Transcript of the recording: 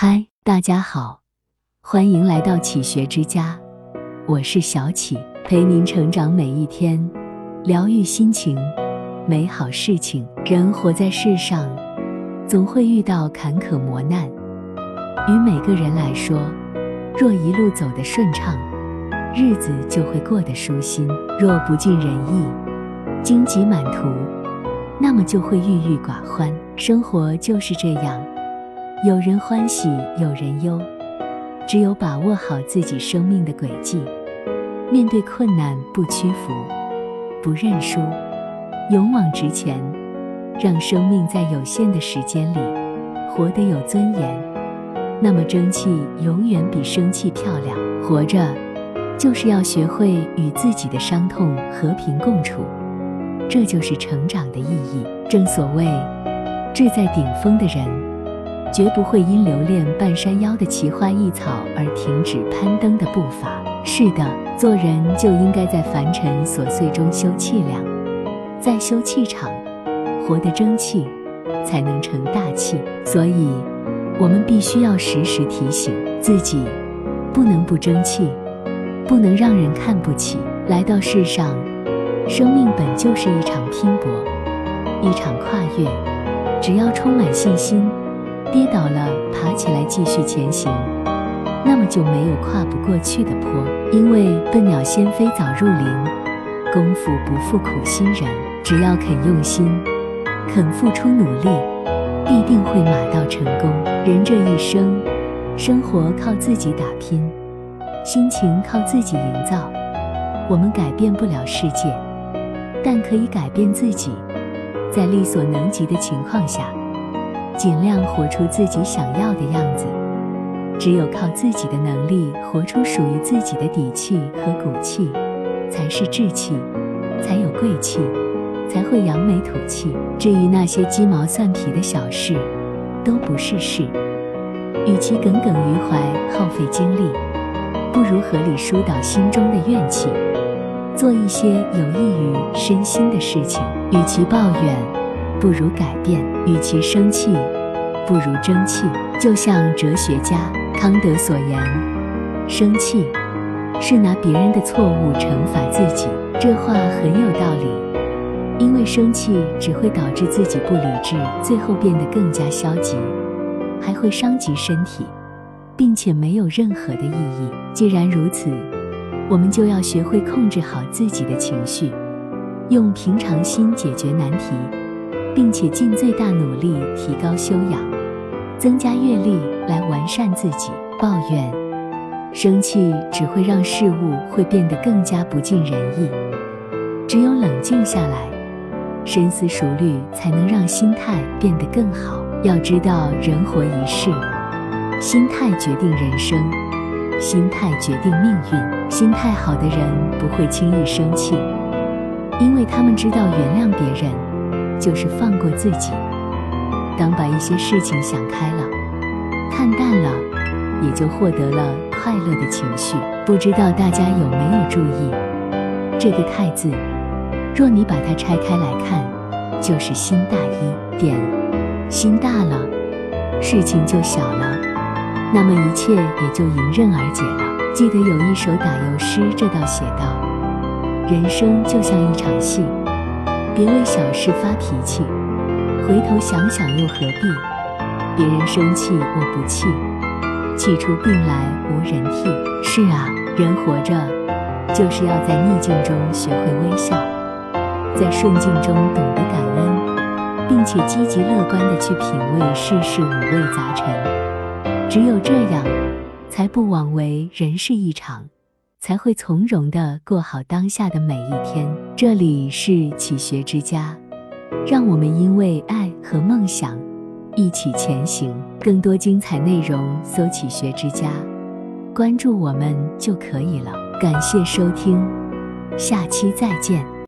嗨，大家好，欢迎来到启学之家，我是小启，陪您成长每一天，疗愈心情，美好事情。人活在世上，总会遇到坎坷磨难，与每个人来说，若一路走得顺畅，日子就会过得舒心；若不尽人意，荆棘满途，那么就会郁郁寡欢。生活就是这样。有人欢喜，有人忧，只有把握好自己生命的轨迹，面对困难不屈服，不认输，勇往直前，让生命在有限的时间里活得有尊严，那么争气永远比生气漂亮。活着，就是要学会与自己的伤痛和平共处，这就是成长的意义。正所谓，志在顶峰的人。绝不会因留恋半山腰的奇花异草而停止攀登的步伐。是的，做人就应该在凡尘琐碎中修气量，在修气场，活得争气，才能成大器。所以，我们必须要时时提醒自己，不能不争气，不能让人看不起。来到世上，生命本就是一场拼搏，一场跨越。只要充满信心。跌倒了，爬起来继续前行，那么就没有跨不过去的坡。因为笨鸟先飞早入林，功夫不负苦心人。只要肯用心，肯付出努力，必定会马到成功。人这一生，生活靠自己打拼，心情靠自己营造。我们改变不了世界，但可以改变自己。在力所能及的情况下。尽量活出自己想要的样子。只有靠自己的能力活出属于自己的底气和骨气，才是志气，才有贵气，才会扬眉吐气。至于那些鸡毛蒜皮的小事，都不是事。与其耿耿于怀、耗费精力，不如合理疏导心中的怨气，做一些有益于身心的事情。与其抱怨。不如改变，与其生气，不如争气。就像哲学家康德所言：“生气是拿别人的错误惩罚自己。”这话很有道理，因为生气只会导致自己不理智，最后变得更加消极，还会伤及身体，并且没有任何的意义。既然如此，我们就要学会控制好自己的情绪，用平常心解决难题。并且尽最大努力提高修养，增加阅历来完善自己。抱怨、生气只会让事物会变得更加不尽人意。只有冷静下来，深思熟虑，才能让心态变得更好。要知道，人活一世，心态决定人生，心态决定命运。心态好的人不会轻易生气，因为他们知道原谅别人。就是放过自己。当把一些事情想开了、看淡了，也就获得了快乐的情绪。不知道大家有没有注意这个“太”字？若你把它拆开来看，就是心大一点。心大了，事情就小了，那么一切也就迎刃而解了。记得有一首打油诗，这道写道：“人生就像一场戏。”别为小事发脾气，回头想想又何必？别人生气我不气，气出病来无人替。是啊，人活着就是要在逆境中学会微笑，在顺境中懂得感恩，并且积极乐观地去品味世事五味杂陈。只有这样，才不枉为人世一场。才会从容地过好当下的每一天。这里是启学之家，让我们因为爱和梦想一起前行。更多精彩内容，搜“启学之家”，关注我们就可以了。感谢收听，下期再见。